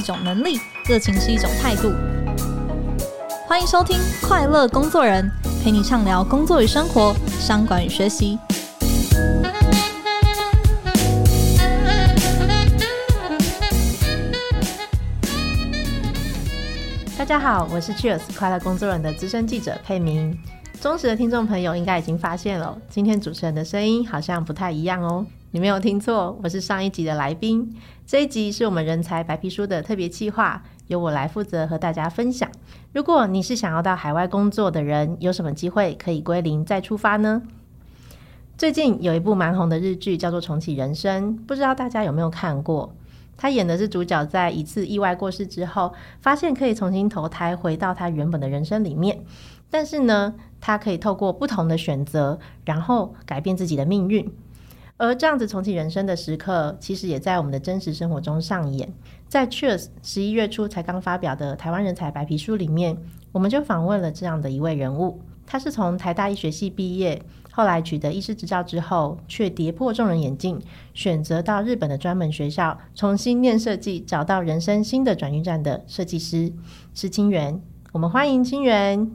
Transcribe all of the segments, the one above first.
一种能力，热情是一种态度。欢迎收听《快乐工作人》，陪你畅聊工作与生活、商管与学习。大家好，我是 Cheers 快乐工作人的资深记者佩明。忠实的听众朋友应该已经发现了，今天主持人的声音好像不太一样哦。你没有听错，我是上一集的来宾。这一集是我们人才白皮书的特别企划，由我来负责和大家分享。如果你是想要到海外工作的人，有什么机会可以归零再出发呢？最近有一部蛮红的日剧，叫做《重启人生》，不知道大家有没有看过？他演的是主角在一次意外过世之后，发现可以重新投胎回到他原本的人生里面，但是呢，他可以透过不同的选择，然后改变自己的命运。而这样子重启人生的时刻，其实也在我们的真实生活中上演。在 Cheers 十一月初才刚发表的台湾人才白皮书里面，我们就访问了这样的一位人物。他是从台大医学系毕业，后来取得医师执照之后，却跌破众人眼镜，选择到日本的专门学校重新念设计，找到人生新的转运站的设计师，是清源。我们欢迎清源。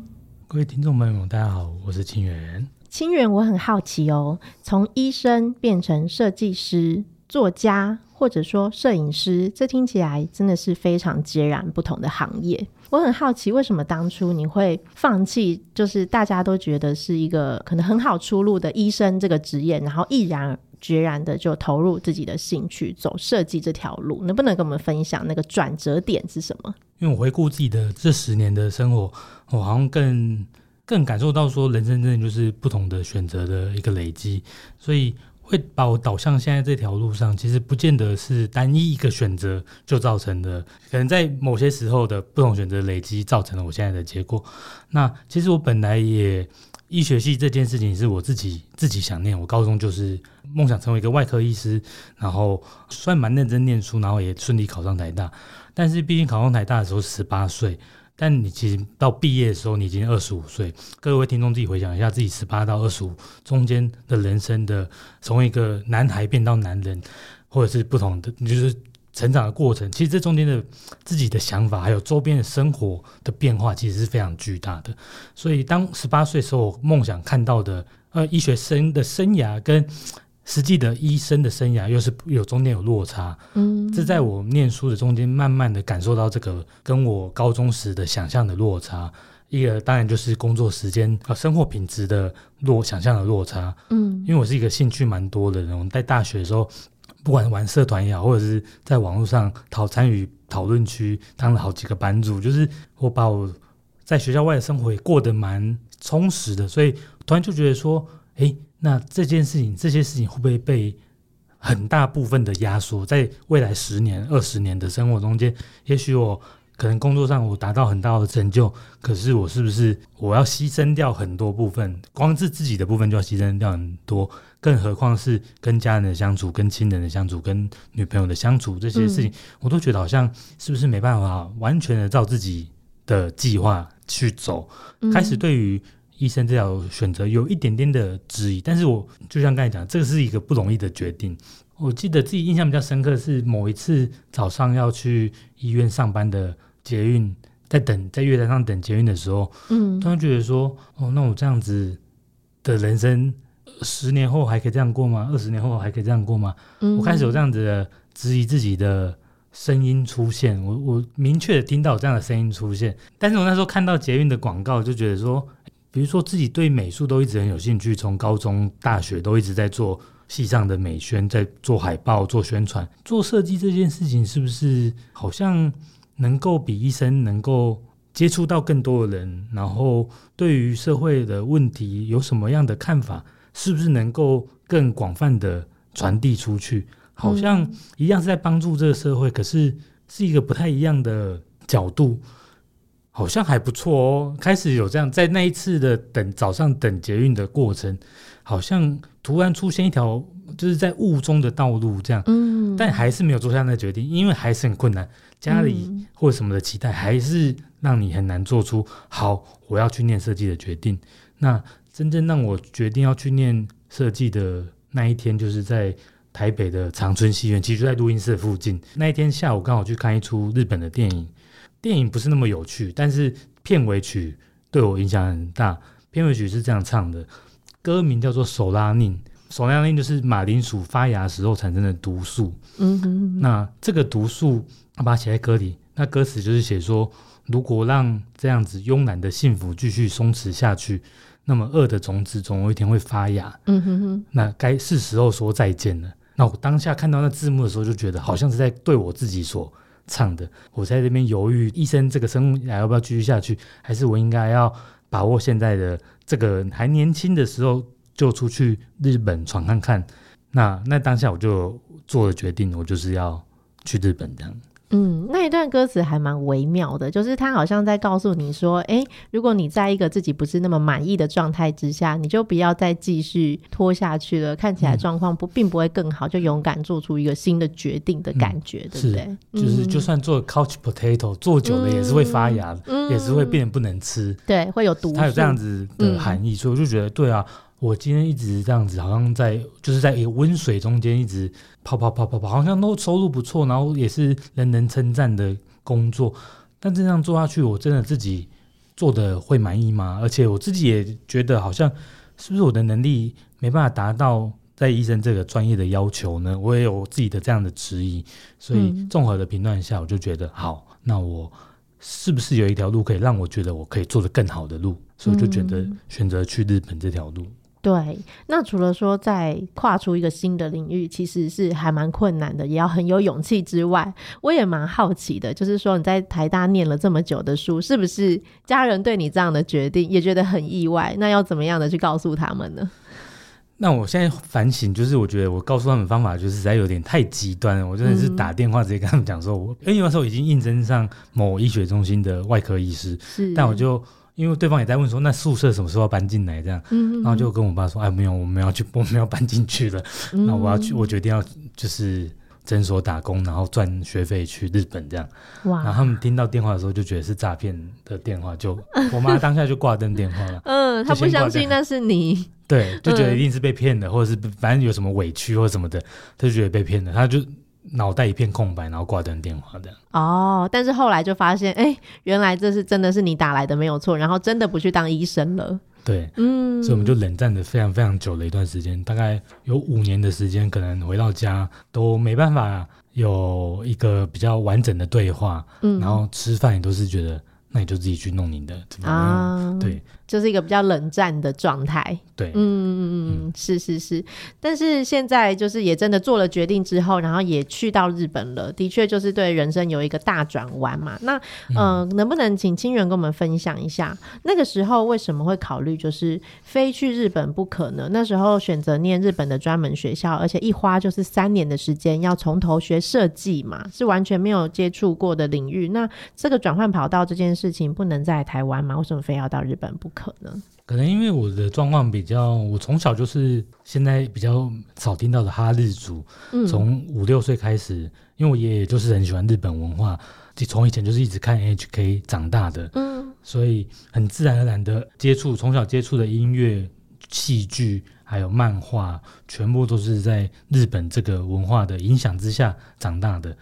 各位听众朋友们，大家好，我是清源。清源，我很好奇哦，从医生变成设计师、作家，或者说摄影师，这听起来真的是非常截然不同的行业。我很好奇，为什么当初你会放弃，就是大家都觉得是一个可能很好出路的医生这个职业，然后毅然决然的就投入自己的兴趣，走设计这条路？能不能跟我们分享那个转折点是什么？因为我回顾自己的这十年的生活，我好像更。更感受到说，人生真的就是不同的选择的一个累积，所以会把我导向现在这条路上。其实不见得是单一一个选择就造成的，可能在某些时候的不同选择累积，造成了我现在的结果。那其实我本来也医学系这件事情是我自己自己想念，我高中就是梦想成为一个外科医师，然后算蛮认真念书，然后也顺利考上台大。但是毕竟考上台大的时候十八岁。但你其实到毕业的时候，你已经二十五岁。各位听众自己回想一下，自己十八到二十五中间的人生的，从一个男孩变到男人，或者是不同的，就是成长的过程。其实这中间的自己的想法，还有周边的生活的变化，其实是非常巨大的。所以当十八岁时候，梦想看到的，呃，医学生的生涯跟。实际的医生的生涯又是有中间有落差，嗯，这在我念书的中间，慢慢的感受到这个跟我高中时的想象的落差。一个当然就是工作时间和生活品质的落想象的落差，嗯，因为我是一个兴趣蛮多的人，我在大学的时候，不管玩社团也好，或者是在网络上讨参与讨论区当了好几个班主，就是我把我在学校外的生活也过得蛮充实的，所以突然就觉得说，诶。那这件事情，这些事情会不会被很大部分的压缩在未来十年、二十年的生活中间？也许我可能工作上我达到很大的成就，可是我是不是我要牺牲掉很多部分？光是自己的部分就要牺牲掉很多，更何况是跟家人的相处、跟亲人的相处、跟女朋友的相处这些事情，嗯、我都觉得好像是不是没办法完全的照自己的计划去走？嗯、开始对于。医生这条选择有一点点的质疑，但是我就像刚才讲，这个是一个不容易的决定。我记得自己印象比较深刻是某一次早上要去医院上班的捷运，在等在月台上等捷运的时候，嗯，突然觉得说，哦，那我这样子的人生，十年后还可以这样过吗？二十年后还可以这样过吗？嗯，我开始有这样子的质疑自己的声音出现，我我明确的听到有这样的声音出现，但是我那时候看到捷运的广告，就觉得说。比如说自己对美术都一直很有兴趣，从高中、大学都一直在做系上的美宣，在做海报、做宣传、做设计这件事情，是不是好像能够比医生能够接触到更多的人？然后对于社会的问题有什么样的看法？是不是能够更广泛的传递出去？好像一样是在帮助这个社会，可是是一个不太一样的角度，好像还不错哦。开始有这样，在那一次的等早上等捷运的过程，好像突然出现一条就是在雾中的道路，这样，嗯，但还是没有做下那个决定，因为还是很困难，家里或什么的期待，还是让你很难做出好，我要去念设计的决定。那真正让我决定要去念设计的那一天，就是在。台北的长春戏院，其实就在录音室附近。那一天下午刚好去看一出日本的电影，电影不是那么有趣，但是片尾曲对我影响很大。片尾曲是这样唱的，歌名叫做《手拉宁》，手拉宁就是马铃薯发芽时候产生的毒素。嗯哼嗯哼。那这个毒素，我把它写在歌里。那歌词就是写说，如果让这样子慵懒的幸福继续松弛下去。那么恶的种子总有一天会发芽，嗯哼哼，那该是时候说再见了。那我当下看到那字幕的时候，就觉得好像是在对我自己所唱的。我在这边犹豫，医生这个生涯要不要继续下去，还是我应该要把握现在的这个还年轻的时候就出去日本闯看看。那那当下我就做了决定，我就是要去日本这样。嗯，那一段歌词还蛮微妙的，就是他好像在告诉你说，哎、欸，如果你在一个自己不是那么满意的状态之下，你就不要再继续拖下去了。看起来状况不并不会更好，就勇敢做出一个新的决定的感觉，嗯、对不对？就是就算做 couch potato 做久了也是会发芽的，嗯、也是会变得不能吃。对，会有毒。它有这样子的含义，嗯、所以我就觉得，对啊。我今天一直这样子，好像在就是在一个温水中间一直泡泡泡泡泡，好像都收入不错，然后也是人人称赞的工作。但这样做下去，我真的自己做的会满意吗？而且我自己也觉得，好像是不是我的能力没办法达到在医生这个专业的要求呢？我也有自己的这样的质疑。所以综合的评断下，我就觉得好，那我是不是有一条路可以让我觉得我可以做的更好的路？所以我就觉得选择去日本这条路。对，那除了说在跨出一个新的领域，其实是还蛮困难的，也要很有勇气之外，我也蛮好奇的，就是说你在台大念了这么久的书，是不是家人对你这样的决定也觉得很意外？那要怎么样的去告诉他们呢？那我现在反省，就是我觉得我告诉他们方法就是实在有点太极端了，我真的是打电话直接跟他们讲说，我因为那时候已经应征上某医学中心的外科医师，是，但我就。因为对方也在问说，那宿舍什么时候要搬进来？这样，然后就跟我爸说，哎，没有，我们要去，我们要搬进去了。那、嗯、我要去，我决定要就是诊所打工，然后赚学费去日本这样。哇！然后他们听到电话的时候就觉得是诈骗的电话，就 我妈当下就挂断电话了。嗯，她不相信那是你。对，就觉得一定是被骗的，或者是反正有什么委屈或什么的，她就觉得被骗了，她就。脑袋一片空白，然后挂断电话的。哦，但是后来就发现，哎，原来这是真的是你打来的没有错，然后真的不去当医生了。对，嗯，所以我们就冷战了非常非常久的一段时间，大概有五年的时间，可能回到家都没办法有一个比较完整的对话，嗯，然后吃饭也都是觉得。那你就自己去弄你的啊，对，就是一个比较冷战的状态。对，嗯嗯嗯，是是是。但是现在就是也真的做了决定之后，然后也去到日本了，的确就是对人生有一个大转弯嘛。那呃，能不能请清源跟我们分享一下，那个时候为什么会考虑就是非去日本不可呢？那时候选择念日本的专门学校，而且一花就是三年的时间，要从头学设计嘛，是完全没有接触过的领域。那这个转换跑道这件事。事情不能在台湾吗？为什么非要到日本不可呢？可能因为我的状况比较，我从小就是现在比较少听到的哈日族，从五六岁开始，因为我爷爷就是很喜欢日本文化，就从以前就是一直看 NHK 长大的，嗯，所以很自然而然的接触，从小接触的音乐、戏剧还有漫画，全部都是在日本这个文化的影响之下长大的，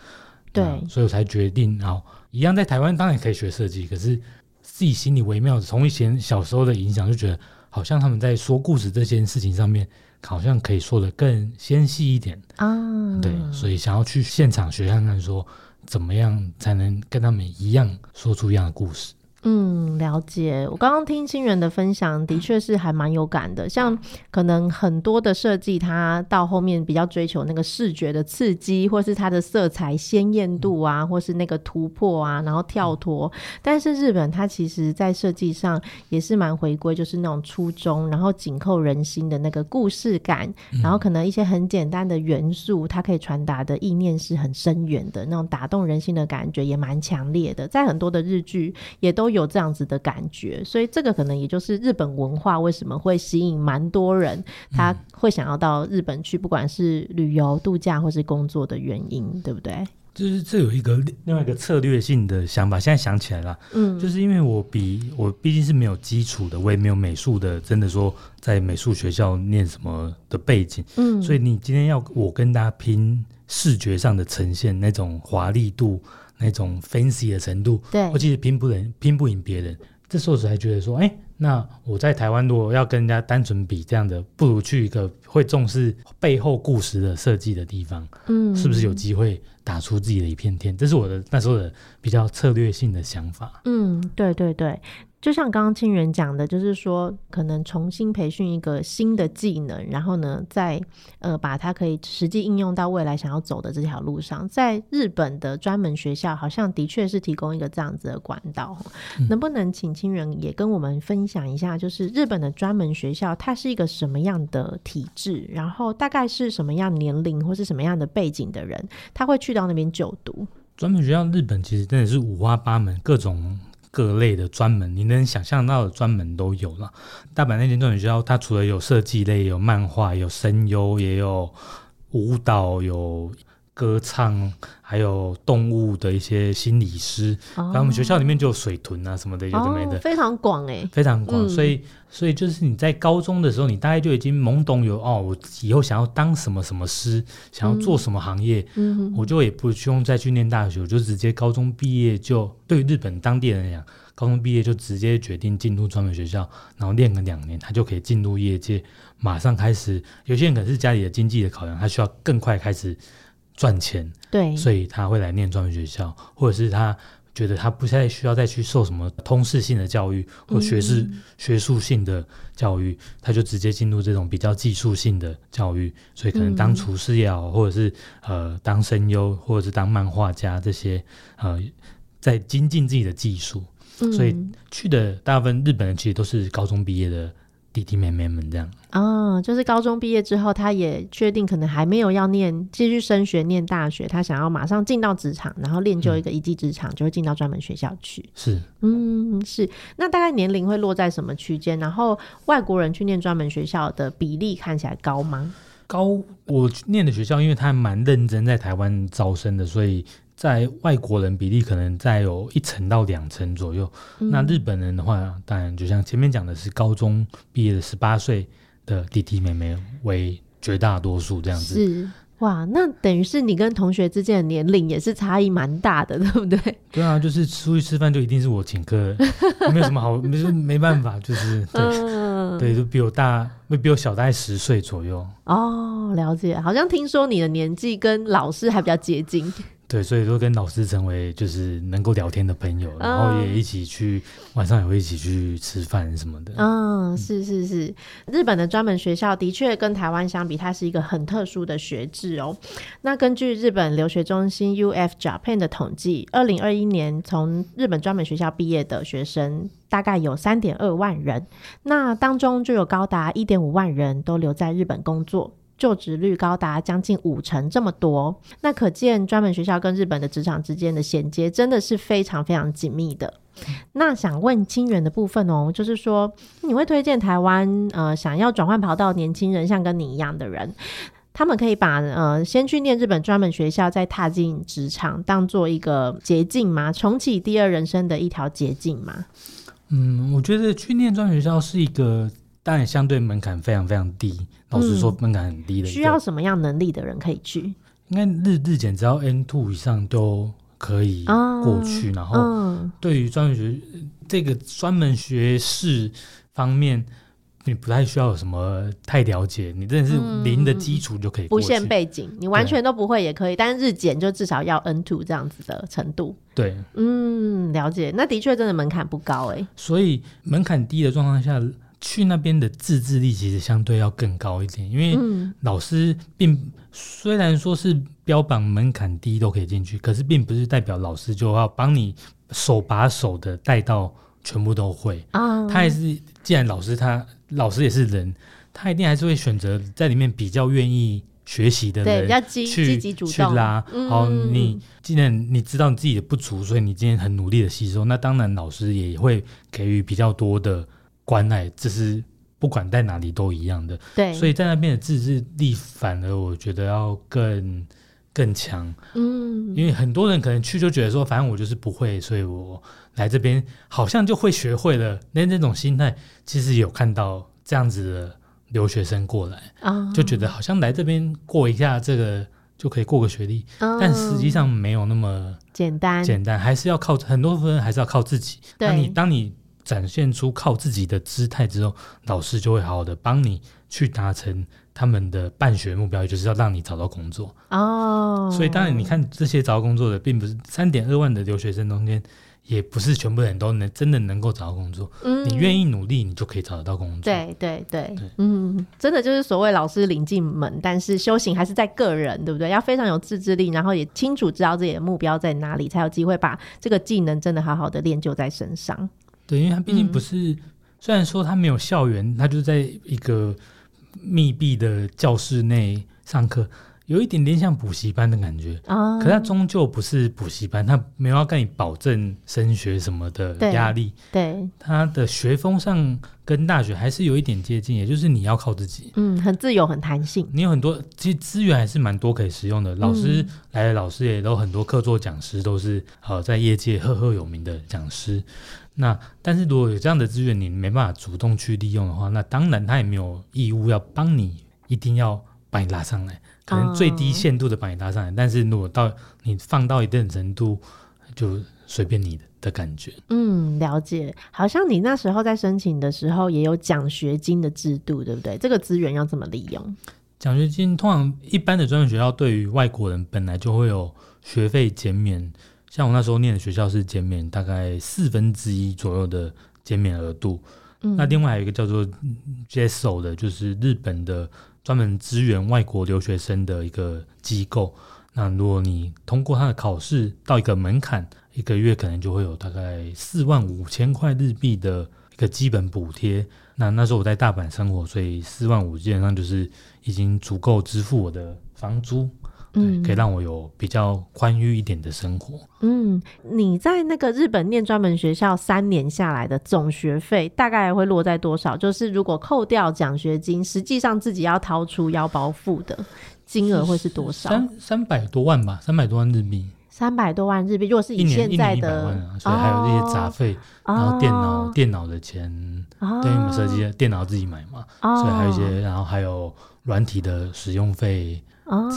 对，所以我才决定好。一样在台湾当然可以学设计，可是自己心里微妙的，从以前小时候的影响，就觉得好像他们在说故事这件事情上面，好像可以说的更纤细一点啊。对，所以想要去现场学看看，说怎么样才能跟他们一样说出一样的故事。嗯，了解。我刚刚听清源的分享，的确是还蛮有感的。像可能很多的设计，它到后面比较追求那个视觉的刺激，或是它的色彩鲜艳度啊，或是那个突破啊，然后跳脱。但是日本它其实在设计上也是蛮回归，就是那种初衷，然后紧扣人心的那个故事感，然后可能一些很简单的元素，它可以传达的意念是很深远的，那种打动人心的感觉也蛮强烈的。在很多的日剧也都有这样子的感觉，所以这个可能也就是日本文化为什么会吸引蛮多人，他会想要到日本去，不管是旅游、度假或是工作的原因，对不对？就是这有一个另外一个策略性的想法，现在想起来了，嗯，就是因为我比我毕竟是没有基础的，我也没有美术的，真的说在美术学校念什么的背景，嗯，所以你今天要我跟大家拼视觉上的呈现那种华丽度。那种 fancy 的程度，对，我其实拼不赢，拼不赢别人。这时候我才觉得说，哎、欸，那我在台湾如果要跟人家单纯比这样的，不如去一个会重视背后故事的设计的地方，嗯，是不是有机会打出自己的一片天？这是我的那时候的比较策略性的想法。嗯，对对对。就像刚刚清源讲的，就是说可能重新培训一个新的技能，然后呢，再呃把它可以实际应用到未来想要走的这条路上。在日本的专门学校，好像的确是提供一个这样子的管道。嗯、能不能请清源也跟我们分享一下，就是日本的专门学校它是一个什么样的体制？然后大概是什么样年龄或是什么样的背景的人，他会去到那边就读？专门学校日本其实真的是五花八门，各种。各类的专门，你能想象到的专门都有了。大阪那间专门学校，它除了有设计类，有漫画，有声优，也有舞蹈，有歌唱，还有动物的一些心理师。然后我们学校里面就有水豚啊什么的，有的没的，非常广哎，非常广。所以，所以就是你在高中的时候，你大概就已经懵懂有哦，我以后想要当什么什么师，想要做什么行业，嗯，我就也不用再去念大学，我就直接高中毕业就。对于日本当地人来讲，高中毕业就直接决定进入专门学校，然后练个两年，他就可以进入业界，马上开始。有些人可能是家里的经济的考量，他需要更快开始赚钱，对，所以他会来念专门学校，或者是他觉得他不太需要再去受什么通识性的教育或学士、嗯、学术性的教育，他就直接进入这种比较技术性的教育，所以可能当厨师也好，或者是呃当声优，或者是当漫画家这些呃。在精进自己的技术，嗯，所以去的大部分日本人其实都是高中毕业的弟弟妹妹们这样。啊，就是高中毕业之后，他也确定可能还没有要念继续升学念大学，他想要马上进到职场，然后练就一个一技之长，嗯，就会进到专门学校去。是，嗯，是。那大概年龄会落在什么区间？然后外国人去念专门学校的比例看起来高吗？高，我念的学校，因为他蛮认真在台湾招生的，所以。在外国人比例可能在有一成到两成左右，嗯。那日本人的话，当然就像前面讲的是高中毕业的十八岁的弟弟妹妹为绝大多数这样子。是哇，那等于是你跟同学之间的年龄也是差异蛮大的，对不对？对啊，就是出去吃饭就一定是我请客，没有什么好，没没办法，就是对，嗯，对，就比我大，会比我小大概十岁左右。哦，了解。好像听说你的年纪跟老师还比较接近。对，所以说跟老师成为就是能够聊天的朋友，然后也一起去、嗯、晚上也会一起去吃饭什么的。嗯，是是是，日本的专门学校的确跟台湾相比，它是一个很特殊的学制哦。那根据日本留学中心 UF Japan 的统计，二零二一年从日本专门学校毕业的学生大概有三点二万人，那当中就有高达一点五万人都留在日本工作。就职率高达将近五成，这么多，那可见专门学校跟日本的职场之间的衔接真的是非常非常紧密的。那想问清源的部分哦，就是说你会推荐台湾呃想要转换跑道年轻人，像跟你一样的人，他们可以把呃先去念日本专门学校，再踏进职场，当做一个捷径吗？重启第二人生的一条捷径吗？嗯，我觉得去念专学校是一个。当然，相对门槛非常非常低。老实说，门槛很低的、嗯。需要什么样能力的人可以去？应该日日检只要 N two 以上都可以过去。啊、然后，对于专门学这个专门学士方面，你不太需要有什么太了解，你真的是零的基础就可以。不限背景，你完全都不会也可以，但是日检就至少要 N two 这样子的程度。对，嗯，了解。那的确真的门槛不高哎、欸，所以门槛低的状况下去那边的自制力其实相对要更高一点，因为老师并虽然说是标榜门槛低都可以进去，可是并不是代表老师就要帮你手把手的带到全部都会啊。他还是既然老师他。老师也是人，他一定还是会选择在里面比较愿意学习的人，对，比较积积极主动去拉。嗯、好，你既然你知道你自己的不足，所以你今天很努力的吸收，那当然老师也会给予比较多的关爱，这是不管在哪里都一样的。对，所以在那边的自制力反而我觉得要更更强。嗯，因为很多人可能去就觉得说，反正我就是不会，所以我。来这边好像就会学会了，那那种心态其实有看到这样子的留学生过来，哦、就觉得好像来这边过一下这个就可以过个学历，哦、但实际上没有那么简单，简单还是要靠很多部分还是要靠自己。那你当你展现出靠自己的姿态之后，老师就会好好的帮你去达成他们的办学目标，也就是要让你找到工作哦。所以当然你看这些找到工作的，并不是三点二万的留学生中间。也不是全部人都能真的能够找到工作，嗯，你愿意努力，你就可以找得到工作。对对对，对嗯，真的就是所谓老师领进门，但是修行还是在个人，对不对？要非常有自制力，然后也清楚知道自己的目标在哪里，才有机会把这个技能真的好好的练就在身上。对，因为他毕竟不是，嗯、虽然说他没有校园，他就在一个密闭的教室内上课。有一点点像补习班的感觉，啊、可是它终究不是补习班，它没有要跟你保证升学什么的压力。对，它的学风上跟大学还是有一点接近，也就是你要靠自己。嗯，很自由，很弹性。你有很多，其实资源还是蛮多可以使用的。老师、嗯、来的老师也都很多，客座讲师都是呃在业界赫赫有名的讲师。那但是如果有这样的资源，你没办法主动去利用的话，那当然他也没有义务要帮你，一定要把你拉上来。可能最低限度的把你拉上来，嗯、但是如果到你放到一定程度，就随便你的的感觉。嗯，了解。好像你那时候在申请的时候也有奖学金的制度，对不对？这个资源要怎么利用？奖学金通常一般的专业学校对于外国人本来就会有学费减免，像我那时候念的学校是减免大概四分之一左右的减免额度。嗯、那另外还有一个叫做 JESO 的，就是日本的。专门支援外国留学生的一个机构。那如果你通过他的考试到一个门槛，一个月可能就会有大概四万五千块日币的一个基本补贴。那那时候我在大阪生活，所以四万五基本上就是已经足够支付我的房租。对，可以让我有比较宽裕一点的生活。嗯，你在那个日本念专门学校三年下来的总学费大概会落在多少？就是如果扣掉奖学金，实际上自己要掏出腰包付的金额会是多少？三三百多万吧，三百多万日币。三百多万日币，如果是以现在的，啊、所以还有这些杂费，哦、然后电脑、哦、电脑的钱，哦、对，我们设计的电脑自己买嘛，哦、所以还有一些，然后还有软体的使用费。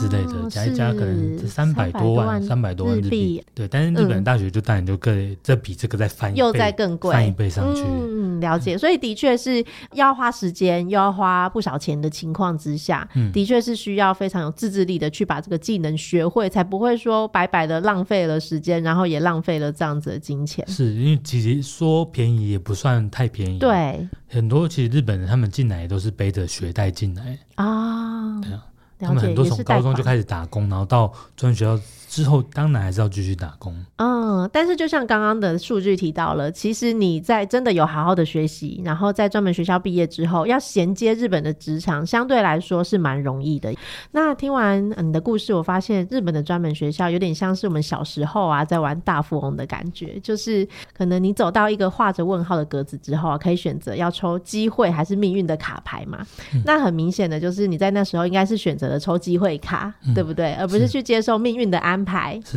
之类的，加一加可能是三百多万，三百多万日币。对，但是日本大学就当然就更，这比这个再翻一倍，又再更贵，翻一倍上去。嗯，了解。所以的确是要花时间，又要花不少钱的情况之下，的确是需要非常有自制力的去把这个技能学会，才不会说白白的浪费了时间，然后也浪费了这样子的金钱。是因为其实说便宜也不算太便宜。对，很多其实日本人他们进来都是背着学贷进来啊。对啊。他们很多从高中就开始打工，然后到专业学校。之后当然还是要继续打工，嗯，但是就像刚刚的数据提到了，其实你在真的有好好的学习，然后在专门学校毕业之后，要衔接日本的职场，相对来说是蛮容易的。那听完你的故事，我发现日本的专门学校有点像是我们小时候啊在玩大富翁的感觉，就是可能你走到一个画着问号的格子之后啊，可以选择要抽机会还是命运的卡牌嘛。嗯、那很明显的就是你在那时候应该是选择择了抽机会卡，嗯、对不对？而不是去接受命运的安排。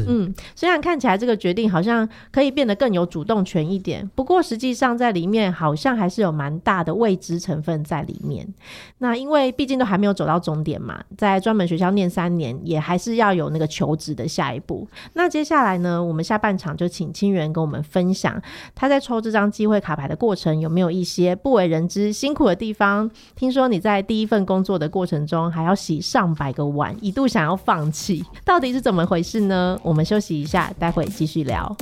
嗯，虽然看起来这个决定好像可以变得更有主动权一点，不过实际上在里面好像还是有蛮大的未知成分在里面。那因为毕竟都还没有走到终点嘛，在专门学校念三年，也还是要有那个求职的下一步。那接下来呢，我们下半场就请清源跟我们分享他在抽这张机会卡牌的过程有没有一些不为人知辛苦的地方。听说你在第一份工作的过程中还要洗上百个碗，一度想要放弃，到底是怎么回事呢？我们休息一下，待会继续聊。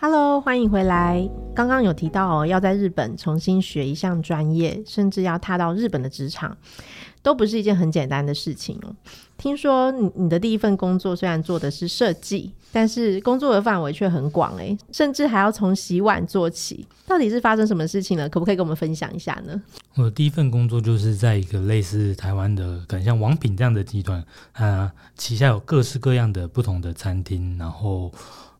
Hello，欢迎回来。刚刚有提到哦，要在日本重新学一项专业，甚至要踏到日本的职场，都不是一件很简单的事情哦。听说你你的第一份工作虽然做的是设计，但是工作的范围却很广诶，甚至还要从洗碗做起。到底是发生什么事情了？可不可以跟我们分享一下呢？我的第一份工作就是在一个类似台湾的，可能像王品这样的集团，啊，旗下有各式各样的不同的餐厅，然后。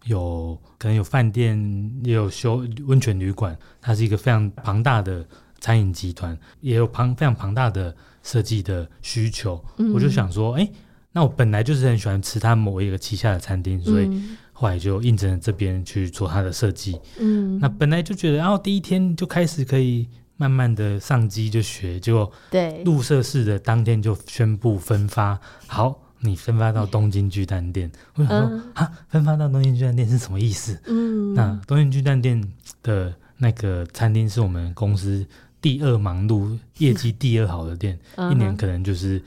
有可能有饭店，也有修温泉旅馆，它是一个非常庞大的餐饮集团，也有庞非常庞大的设计的需求。嗯、我就想说，哎、欸，那我本来就是很喜欢吃他某一个旗下的餐厅，所以后来就应征这边去做他的设计。嗯，那本来就觉得，然后第一天就开始可以慢慢的上机就学，结果对入社式的当天就宣布分发，好。你分发到东京巨蛋店，我想说啊，分发到东京巨蛋店是什么意思？嗯，那东京巨蛋店的那个餐厅是我们公司第二忙碌、业绩第二好的店，一年可能就是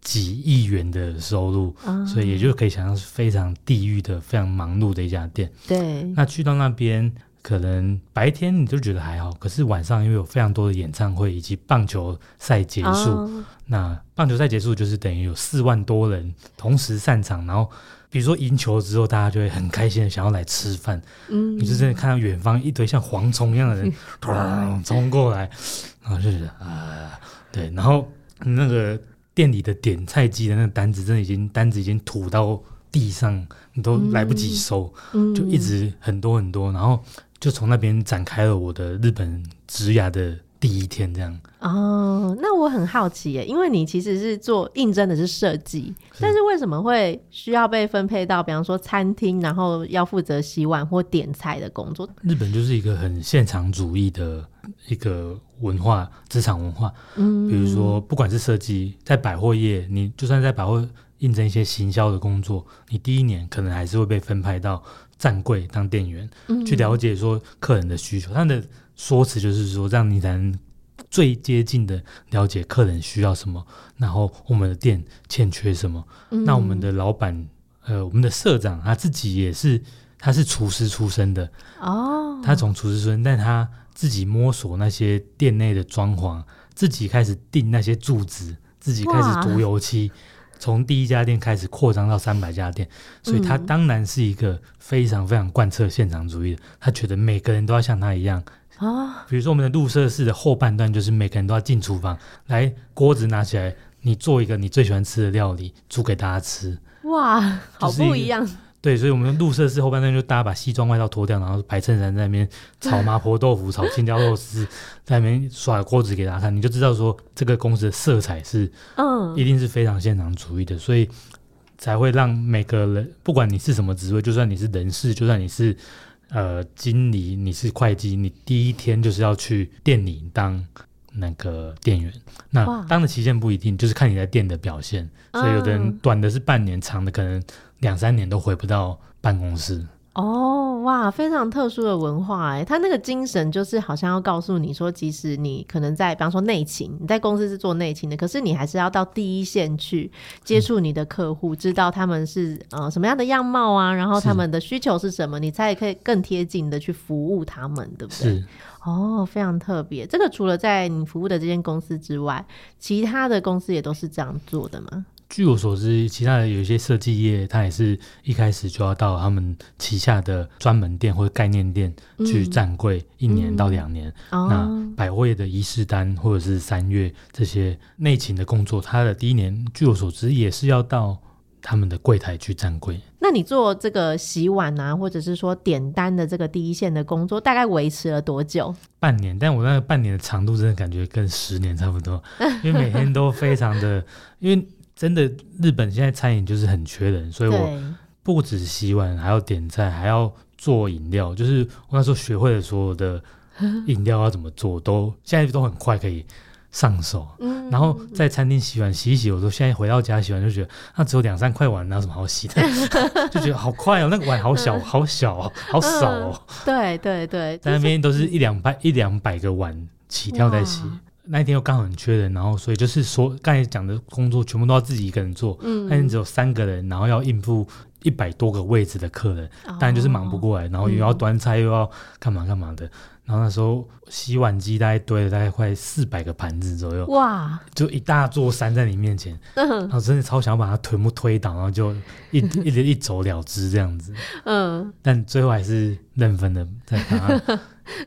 几亿元的收入，所以也就可以想象是非常地狱的、非常忙碌的一家店。对，那去到那边。可能白天你就觉得还好，可是晚上因为有非常多的演唱会以及棒球赛结束，哦、那棒球赛结束就是等于有四万多人同时散场，然后比如说赢球之后，大家就会很开心的想要来吃饭，嗯，你就真的看到远方一堆像蝗虫一样的人 突然冲过来，然后就觉得啊，对，然后那个店里的点菜机的那个单子真的已经单子已经吐到地上，你都来不及收，嗯、就一直很多很多，然后。就从那边展开了我的日本职涯的第一天，这样。哦，那我很好奇耶，因为你其实是做应征的是设计，但是为什么会需要被分配到，比方说餐厅，然后要负责洗碗或点菜的工作？日本就是一个很现场主义的一个文化，职场文化。嗯，比如说不管是设计，在百货业，你就算在百货应征一些行销的工作，你第一年可能还是会被分派到。站柜当店员，去了解说客人的需求。嗯、他的说辞就是说，让你才能最接近的了解客人需要什么，然后我们的店欠缺什么。嗯、那我们的老板，呃，我们的社长他自己也是，他是厨师出身的哦。他从厨师出身，但他自己摸索那些店内的装潢，自己开始订那些柱子，自己开始涂油漆。从第一家店开始扩张到三百家店，所以他当然是一个非常非常贯彻现场主义的。他觉得每个人都要像他一样啊。比如说我们的入社式的后半段，就是每个人都要进厨房，来锅子拿起来，你做一个你最喜欢吃的料理，煮给大家吃。哇，好不一样。对，所以我们入社式后半段就大家把西装外套脱掉，然后白衬衫在那边炒麻婆豆腐、炒青椒肉丝，在那边耍锅子给大家看，你就知道说这个公司的色彩是，嗯，一定是非常现场主义的，所以才会让每个人，不管你是什么职位，就算你是人事，就算你是呃经理，你是会计，你第一天就是要去店里当那个店员。那当的期限不一定，就是看你在店的表现，所以有的人短的是半年，长的可能。两三年都回不到办公室哦，哇，非常特殊的文化哎，他那个精神就是好像要告诉你说，即使你可能在，比方说内勤，你在公司是做内勤的，可是你还是要到第一线去接触你的客户，嗯、知道他们是呃什么样的样貌啊，然后他们的需求是什么，你才可以更贴近的去服务他们，对不对？是哦，非常特别。这个除了在你服务的这间公司之外，其他的公司也都是这样做的吗？据我所知，其他的有一些设计业，他也是一开始就要到他们旗下的专门店或者概念店去站柜，一年到两年。嗯、那百货业的仪式单或者是三月这些内勤的工作，他的第一年，据我所知也是要到他们的柜台去站柜。那你做这个洗碗啊，或者是说点单的这个第一线的工作，大概维持了多久？半年，但我那个半年的长度真的感觉跟十年差不多，因为每天都非常的，因为真的日本现在餐饮就是很缺人，所以我不止洗碗，还要点菜，还要做饮料，就是我那时候学会了所有的 饮料要怎么做，都现在都很快可以。上手，然后在餐厅洗碗洗一洗，我说现在回到家洗碗就觉得那只有两三块碗，哪有什么好洗的？就觉得好快哦，那个碗好小，好小哦，好少哦。对对对，在那边都是一两百一两百个碗起跳在洗。那一天又刚好很缺人，然后所以就是说刚才讲的工作全部都要自己一个人做。嗯，那天只有三个人，然后要应付一百多个位置的客人，当然就是忙不过来，然后又要端菜又要干嘛干嘛的。然后那时候洗碗机大概堆了大概快四百个盘子左右，哇，就一大座山在你面前，嗯，然后真的超想把它全部推倒，然后就一 一直一走了之这样子，嗯，但最后还是认分的在把它。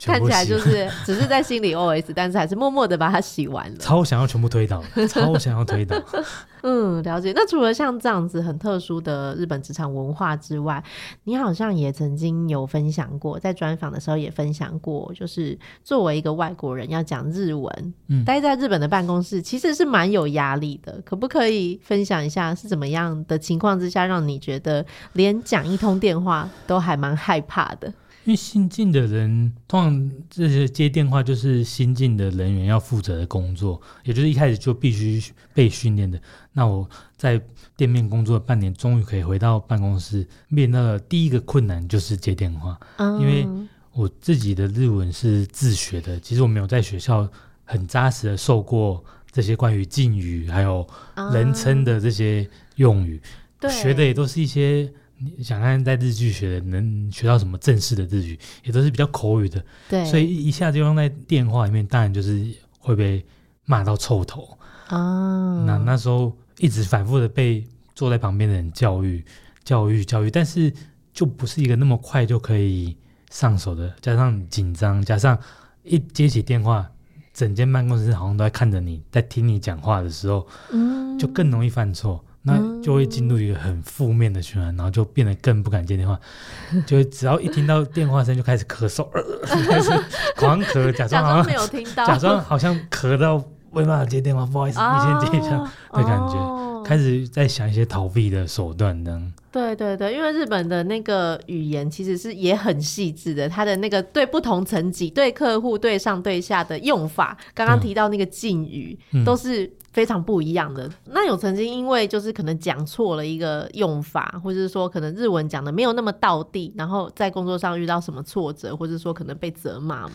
看起来就是只是在心里 OS，但是还是默默的把它洗完了。超想要全部推倒，超想要推倒。嗯，了解。那除了像这样子很特殊的日本职场文化之外，你好像也曾经有分享过，在专访的时候也分享过，就是作为一个外国人要讲日文，嗯，待在日本的办公室其实是蛮有压力的。可不可以分享一下是怎么样的情况之下，让你觉得连讲一通电话都还蛮害怕的？因为新进的人，通常这些接电话就是新进的人员要负责的工作，也就是一开始就必须被训练的。那我在店面工作了半年，终于可以回到办公室，面到的第一个困难就是接电话。嗯，因为我自己的日文是自学的，其实我没有在学校很扎实的受过这些关于敬语还有人称的这些用语，嗯，学的也都是一些。你想看在日剧学的能学到什么正式的日语，也都是比较口语的，对，所以一下就用在电话里面，当然就是会被骂到臭头啊。那那时候一直反复的被坐在旁边的人教育、教育、教育，但是就不是一个那么快就可以上手的，加上紧张，加上一接起电话，整间办公室好像都在看着你，在听你讲话的时候，嗯，就更容易犯错。那就会进入一个很负面的循环，然后就变得更不敢接电话，就只要一听到电话声就开始咳嗽，呃、开始狂咳，假装好像没有听到，假装好像咳到没办法接电话，不好意思，哦、你先接一下的感觉，哦、开始在想一些逃避的手段，这样。对对对，因为日本的那个语言其实是也很细致的，它的那个对不同层级、对客户、对上对下的用法，刚刚提到那个敬语、嗯、都是。非常不一样的。那有曾经因为就是可能讲错了一个用法，或者是说可能日文讲的没有那么到地，然后在工作上遇到什么挫折，或者说可能被责骂吗？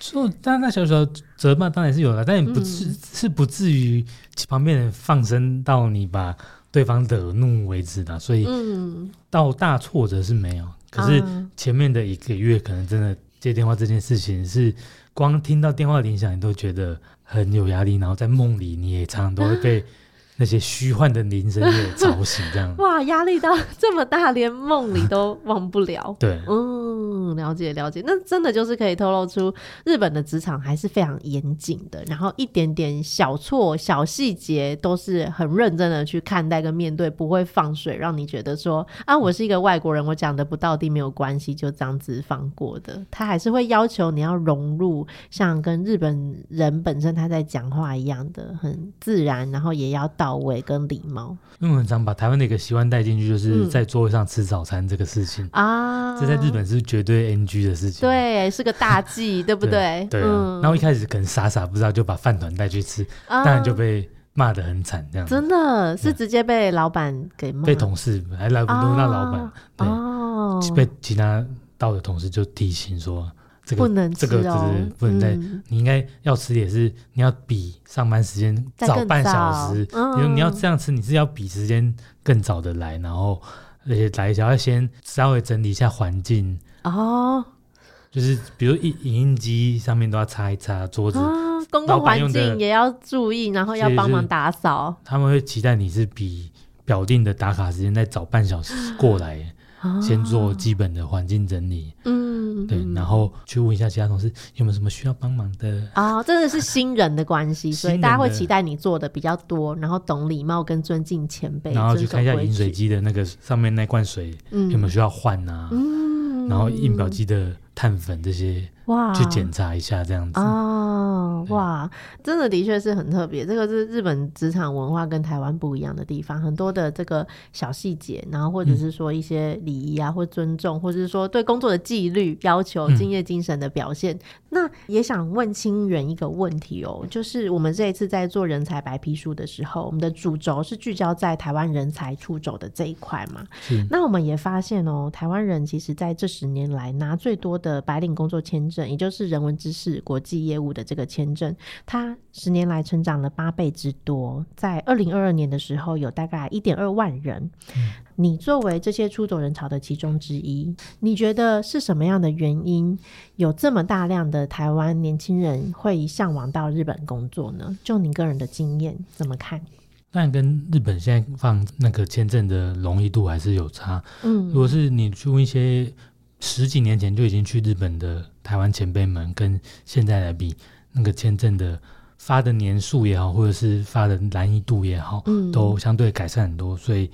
就，大大小小责骂当然是有的，但也不至、嗯、是不至于旁边人放声到你把对方惹怒为止的。所以，嗯，到大挫折是没有。可是前面的一个月，可能真的接电话这件事情是光听到电话铃响，你都觉得。很有压力，然后在梦里你也常常都会被那些虚幻的铃声也吵醒，这样。哇，压力到这么大，连梦里都忘不了。对，嗯，了解了解，那真的就是可以透露出日本的职场还是非常严谨的，然后一点点小错、小细节都是很认真的去看待跟面对，不会放水，让你觉得说啊，我是一个外国人，我讲的不到底没有关系，就这样子放过的。他还是会要求你要融入，像跟日本人本身他在讲话一样的很自然，然后也要到位跟礼貌。因为我很常把台湾的一个习惯带进去，就是在座位上吃早餐这个事情、嗯、啊，这在日本是绝对 NG 的事情。对，是个大忌，对不对？对。然后、嗯、一开始可能傻傻不知道，就把饭团带去吃，当然、啊、就被骂的很惨，这样。真的是直接被老板给骂，被同事还来不弄那老板，啊、对，哦、被其他到的同事就提醒说。这个、不能这个就是不能再，嗯、你应该要吃也是你要比上班时间早半小时。你说你要这样吃，你是要比时间更早的来，然后而且来一下要先稍微整理一下环境哦。就是比如影影印机上面都要擦一擦桌子，哦、公共环境也要注意，然后要帮忙打扫。他们会期待你是比表定的打卡时间再早半小时过来。先做基本的环境整理，嗯，嗯，对，然后去问一下其他同事有没有什么需要帮忙的。哦，真的是新人的关系，所以大家会期待你做的比较多，然后懂礼貌跟尊敬前辈，然后去看一下饮水机的那个上面那罐水有没有需要换啊，嗯，然后印表机的碳粉这些。哇，去检查一下这样子哦，哇，真的的确是很特别。这个是日本职场文化跟台湾不一样的地方，很多的这个小细节，然后或者是说一些礼仪啊，或尊重，或者是说对工作的纪律要求、敬业精神的表现。嗯、那也想问清源一个问题哦，就是我们这一次在做人才白皮书的时候，我们的主轴是聚焦在台湾人才出走的这一块嘛？是。那我们也发现哦，台湾人其实在这十年来拿最多的白领工作签证。也就是人文知识国际业务的这个签证，它十年来成长了八倍之多，在二零二二年的时候有大概一点二万人。嗯。你作为这些出走人潮的其中之一，你觉得是什么样的原因，有这么大量的台湾年轻人会向往到日本工作呢？就你个人的经验怎么看？但跟日本现在放那个签证的容易度还是有差。嗯，如果是你去问一些。十几年前就已经去日本的台湾前辈们，跟现在来比，那个签证的发的年数也好，或者是发的难易度也好，嗯，都相对改善很多。所以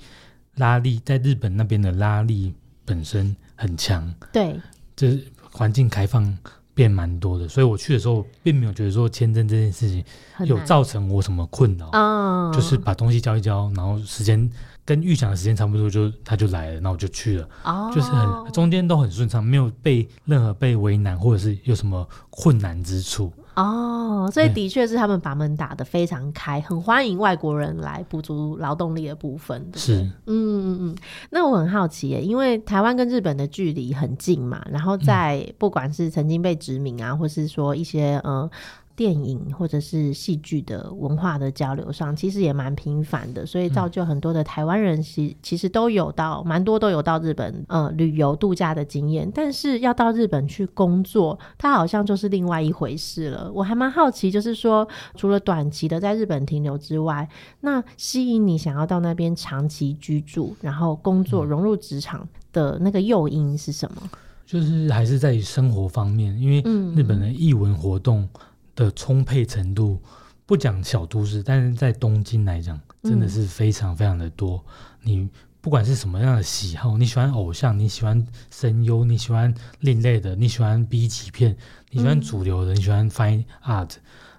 拉力在日本那边的拉力本身很强，对，就是环境开放变蛮多的。所以我去的时候，并没有觉得说签证这件事情有造成我什么困扰，嗯，就是把东西交一交，然后时间。跟预想的时间差不多就，就他就来了，那我就去了，哦、就是很中间都很顺畅，没有被任何被为难或者是有什么困难之处。哦，所以的确是他们把门打得非常开，很欢迎外国人来补足劳动力的部分。对对是，嗯嗯嗯。那我很好奇耶，因为台湾跟日本的距离很近嘛，然后在不管是曾经被殖民啊，嗯、或是说一些呃。电影或者是戏剧的文化的交流上，其实也蛮频繁的，所以造就很多的台湾人其其实都有到蛮多都有到日本呃旅游度假的经验，但是要到日本去工作，它好像就是另外一回事了。我还蛮好奇，就是说除了短期的在日本停留之外，那吸引你想要到那边长期居住，然后工作融入职场的那个诱因是什么？就是还是在于生活方面，因为日本的译文活动。的充沛程度，不讲小都市，但是在东京来讲，真的是非常非常的多。嗯、你不管是什么样的喜好，你喜欢偶像，你喜欢声优，你喜欢另类的，你喜欢 B 级片，你喜欢主流的，嗯、你喜欢 Fine Art，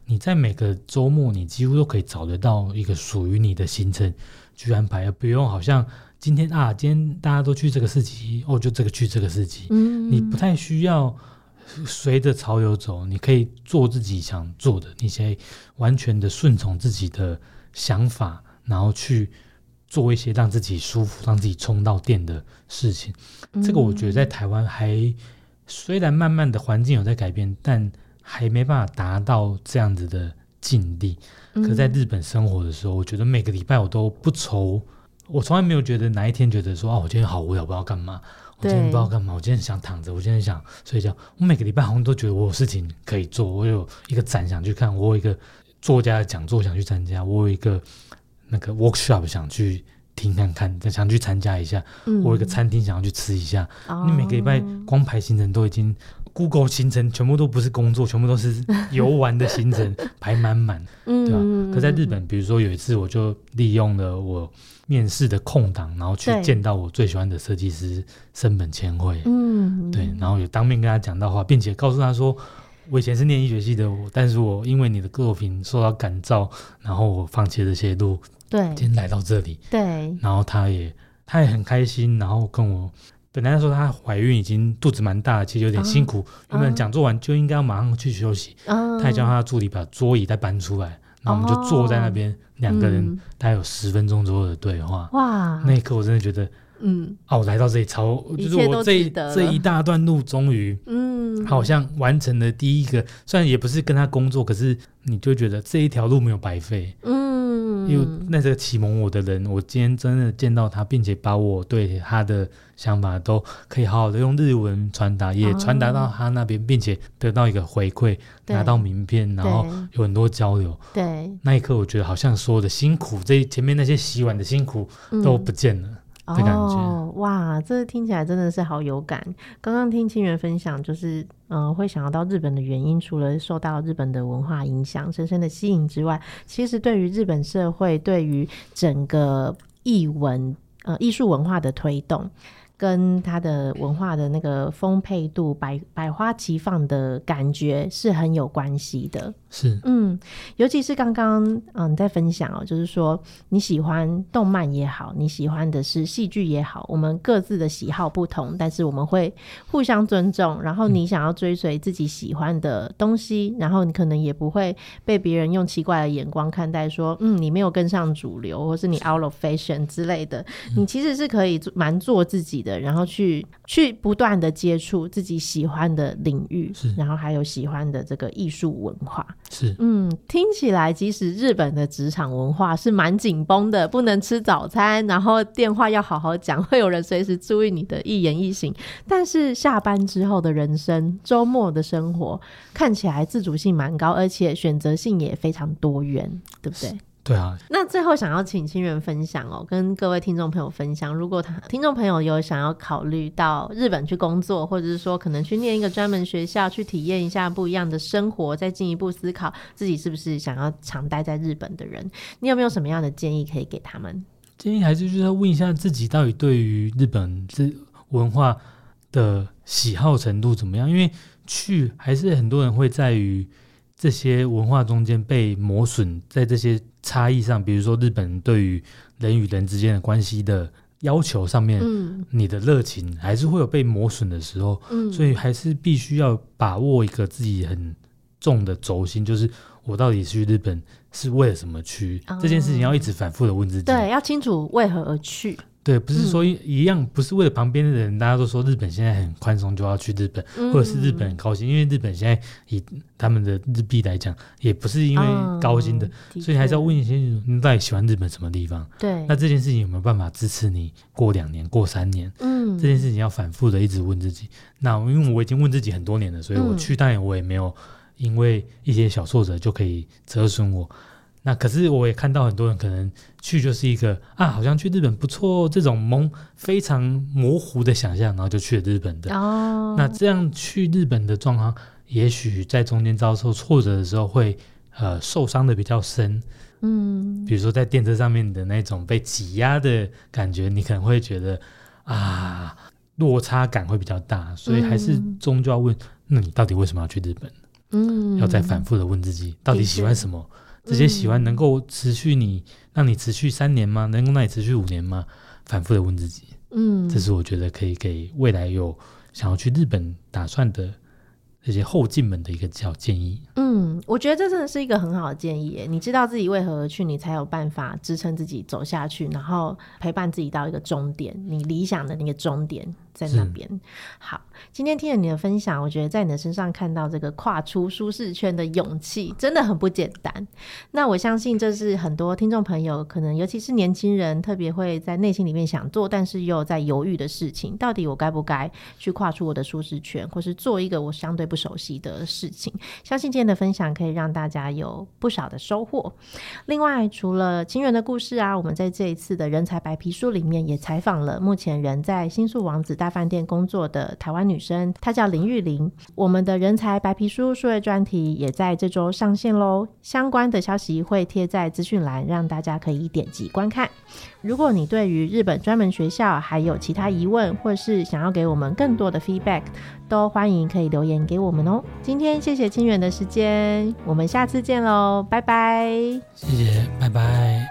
你在每个周末，你几乎都可以找得到一个属于你的行程去安排，而不用好像今天啊，今天大家都去这个市集，哦，就这个去这个市集，嗯，你不太需要。随着潮流走，你可以做自己想做的，你先完全的顺从自己的想法，然后去做一些让自己舒服、让自己充到电的事情。嗯、这个我觉得在台湾还虽然慢慢的环境有在改变，但还没办法达到这样子的境地。嗯、可在日本生活的时候，我觉得每个礼拜我都不愁，我从来没有觉得哪一天觉得说啊，我今天好无聊，不知道干嘛。我今天不知道干嘛，我今天想躺着，我今天想睡觉。我每个礼拜好像都觉得我有事情可以做，我有一个展想去看，我有一个作家的讲座想去参加，我有一个那个 workshop 想去听看看，想去参加一下。嗯、我有一个餐厅想要去吃一下。你每个礼拜光排行程都已经 Google 行程全部都不是工作，全部都是 游玩的行程 排满满，对吧？可在日本，比如说有一次，我就利用了我。面试的空档，然后去见到我最喜欢的设计师森本千惠，嗯，对，然后有当面跟他讲到话，并且告诉他说，我以前是念医学系的，我，但是我因为你的作品受到感召，然后我放弃了这些路，对，今天来到这里，对，然后他也他也很开心，然后跟我本来说她怀孕已经肚子蛮大，其实有点辛苦，原本讲座完就应该要马上去休息，嗯，他也叫他的助理把桌椅再搬出来。然后我们就坐在那边，两、哦、个人大概有十分钟左右的对话。哇！那一刻我真的觉得，嗯，哦，我来到这里超，就是我这一这一大段路终于，嗯，好像完成了第一个，虽然也不是跟他工作，可是你就觉得这一条路没有白费。嗯。因为那个启蒙我的人，我今天真的见到他，并且把我对他的想法都可以好好的用日文传达，也传达到他那边，并且得到一个回馈，拿到名片，然后有很多交流。对，那一刻我觉得好像所有的辛苦，这前面那些洗碗的辛苦都不见了。哦，哇，这听起来真的是好有感。刚刚听清源分享，就是嗯、会想要到日本的原因，除了受到日本的文化影响、深深的吸引之外，其实对于日本社会，对于整个艺文呃艺术文化的推动。跟它的文化的那个丰沛度、百百花齐放的感觉是很有关系的。是，嗯，尤其是刚刚嗯你在分享哦，就是说你喜欢动漫也好，你喜欢的是戏剧也好，我们各自的喜好不同，但是我们会互相尊重。然后你想要追随自己喜欢的东西，嗯、然后你可能也不会被别人用奇怪的眼光看待，说嗯你没有跟上主流，或是你 out of fashion 之类的。你其实是可以蛮做自己的。然后去去不断的接触自己喜欢的领域，是，然后还有喜欢的这个艺术文化，是，嗯，听起来即使日本的职场文化是蛮紧绷的，不能吃早餐，然后电话要好好讲，会有人随时注意你的一言一行，但是下班之后的人生，周末的生活看起来自主性蛮高，而且选择性也非常多元，对不对？对啊，那最后想要请清源分享哦，跟各位听众朋友分享，如果他听众朋友有想要考虑到日本去工作，或者是说可能去念一个专门学校，去体验一下不一样的生活，再进一步思考自己是不是想要常待在日本的人，你有没有什么样的建议可以给他们？建议还是就是要问一下自己到底对于日本这文化的喜好程度怎么样，因为去还是很多人会在于这些文化中间被磨损，在这些。差异上，比如说日本对于人与人之间的关系的要求上面，嗯，你的热情还是会有被磨损的时候，嗯，所以还是必须要把握一个自己很重的轴心，就是我到底去日本是为了什么去？嗯，这件事情要一直反复的问自己，对，要清楚为何而去。对，不是说一样，不是为了旁边的人，大家都说日本现在很宽松，就要去日本，嗯、或者是日本很高薪，因为日本现在以他们的日币来讲，也不是因为高薪的，嗯、所以还是要问一些，你到底喜欢日本什么地方？对，那这件事情有没有办法支持你过两年、过三年？嗯，这件事情要反复的一直问自己。那因为我已经问自己很多年了，所以我去，当然我也没有因为一些小挫折就可以折损我。那可是我也看到很多人可能去就是一个啊，好像去日本不错，这种蒙非常模糊的想象，然后就去了日本的。哦，那这样去日本的状况，也许在中间遭受挫折的时候会呃受伤的比较深。嗯，比如说在电车上面的那种被挤压的感觉，你可能会觉得啊落差感会比较大，所以还是终究要问，那你到底为什么要去日本？嗯，要再反复的问自己，到底喜欢什么？这些喜欢能够持续你，让你持续三年吗？能够让你持续五年吗？反复的问自己，嗯，这是我觉得可以给未来有想要去日本打算的这些后进门的一个小建议。嗯，我觉得这真的是一个很好的建议耶。你知道自己为何而去，你才有办法支撑自己走下去，然后陪伴自己到一个终点，你理想的那个终点。在那边，好，今天听了你的分享，我觉得在你的身上看到这个跨出舒适圈的勇气，真的很不简单。那我相信这是很多听众朋友，可能尤其是年轻人，特别会在内心里面想做，但是又在犹豫的事情。到底我该不该去跨出我的舒适圈，或是做一个我相对不熟悉的事情？相信今天的分享可以让大家有不少的收获。另外，除了清源的故事啊，我们在这一次的人才白皮书里面也采访了目前人在新宿王子大饭店工作的台湾女生，她叫林玉玲。我们的人才白皮书数位专题也在这周上线喽，相关的消息会贴在资讯栏，让大家可以点击观看。如果你对于日本专门学校还有其他疑问，或是想要给我们更多的 feedback，都欢迎可以留言给我们哦。今天谢谢清远的时间，我们下次见喽，拜拜。谢谢，拜拜。